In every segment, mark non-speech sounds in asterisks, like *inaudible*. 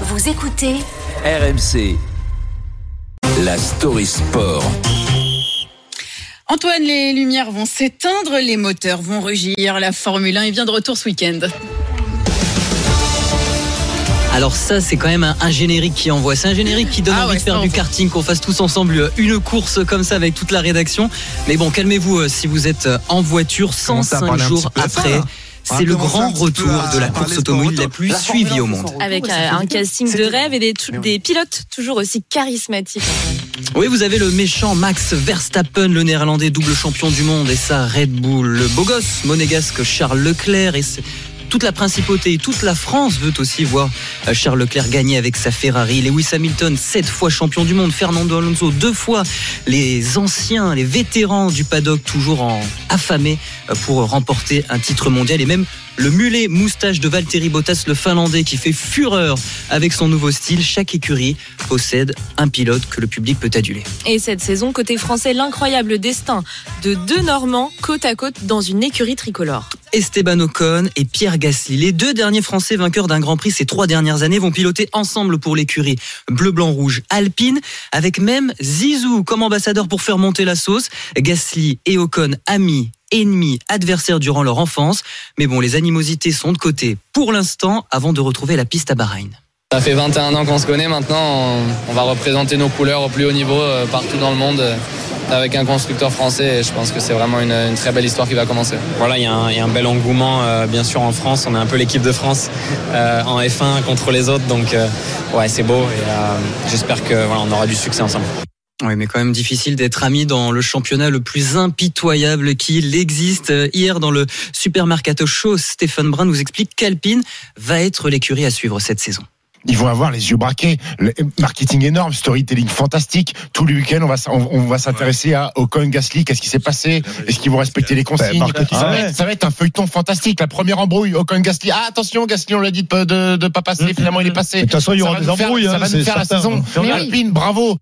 Vous écoutez RMC. La story sport. Antoine, les lumières vont s'éteindre, les moteurs vont rugir. La Formule 1 est bien de retour ce week-end. Alors ça, c'est quand même un, un générique qui envoie. C'est un générique qui donne Ah envie ouais, de faire du karting, qu'on fasse tous ensemble une course comme ça avec toute la rédaction. Mais bon, calmez-vous euh, si vous êtes euh, en voiture Commencez à 105 parler un jours ça, C'est le grand retour de la course automobile la plus suivie au monde. Avec un casting de rêve et des, pilotes toujours aussi charismatiques. Oui, vous avez le méchant Max Verstappen, le néerlandais double champion du monde, et sa Red Bull. Le beau gosse monégasque Charles Leclerc et toute la principauté, toute la France veut aussi voir euh, Charles Leclerc gagner avec sa Ferrari. Lewis Hamilton, sept fois champion du monde. Fernando Alonso, deux fois. Les anciens, les vétérans du paddock, toujours en affamés euh, pour remporter un titre mondial. Et même le mulet moustache de Valtteri Bottas, le finlandais, qui fait fureur avec son nouveau style. Chaque écurie possède un pilote que le public peut aduler. Et cette saison, côté français, l'incroyable destin de deux Normands côte à côte dans une écurie tricolore. Esteban Ocon et Pierre Gasly. Les deux derniers Français vainqueurs d'un Grand Prix ces trois dernières années vont piloter ensemble pour l'écurie bleu, blanc, rouge alpine, avec même Zizou comme ambassadeur pour faire monter la sauce. Gasly et Ocon, amis, ennemis, adversaires durant leur enfance. Mais bon, les animosités sont de côté pour l'instant avant de retrouver la piste à Bahreïn. Ça fait 21 ans qu'on se connaît maintenant, on, va représenter nos couleurs au plus haut niveau euh, partout dans le monde avec un constructeur français et je pense que c'est vraiment une, une très belle histoire qui va commencer. Voilà, il y, a un- il y a un bel engouement, euh, bien sûr, en France. On est un peu l'équipe de France euh, en F1 contre les autres. Donc, euh, ouais, c'est beau. Et euh, j'espère que voilà, on aura du succès ensemble. Oui, mais quand même difficile d'être ami dans le championnat le plus impitoyable qu'il existe. Hier, dans le Supermercato Show, Stéphane Brun nous explique qu'Alpine va être l'écurie à suivre cette saison. Ils vont avoir les yeux braqués. Le marketing énorme, storytelling fantastique. Tout le week-end, on va, s- on, on va s'intéresser à Ocon, Gasly. Qu'est-ce qui s'est passé? Est-ce qu'ils vont respecter les consignes? Marketing. ça, va Ouais. être, ça va être un feuilleton fantastique. La première embrouille, Ocon, Gasly. Ah, attention, Gasly, on l'a dit de, de pas passer. Finalement, il est passé. De toute façon, il y Ça aura va des nous faire- embrouilles. Ça hein, va nous faire la saison. Alpine, bravo.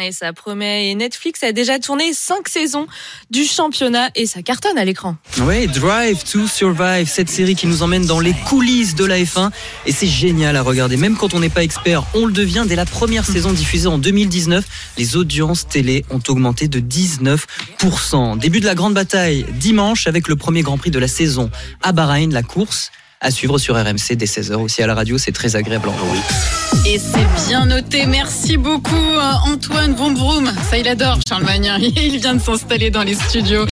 Et ça promet. Et Netflix a déjà tourné cinq saisons du championnat et ça cartonne à l'écran. Oui, Drive to Survive, cette série qui nous emmène dans les coulisses de la F1. Et c'est génial à regarder. Même quand on n'est pas expert, on le devient. Dès la première saison diffusée en 2019, les audiences télé ont augmenté de 19%. Début de la grande bataille dimanche avec le premier Grand Prix de la saison à Bahreïn, la course. À suivre sur RMC dès 16h aussi à la radio, c'est très agréable. Et c'est bien noté. Merci beaucoup, euh, Antoine Vroom. Ça, il adore, Charles Magnin. *laughs* Il vient de s'installer dans les studios.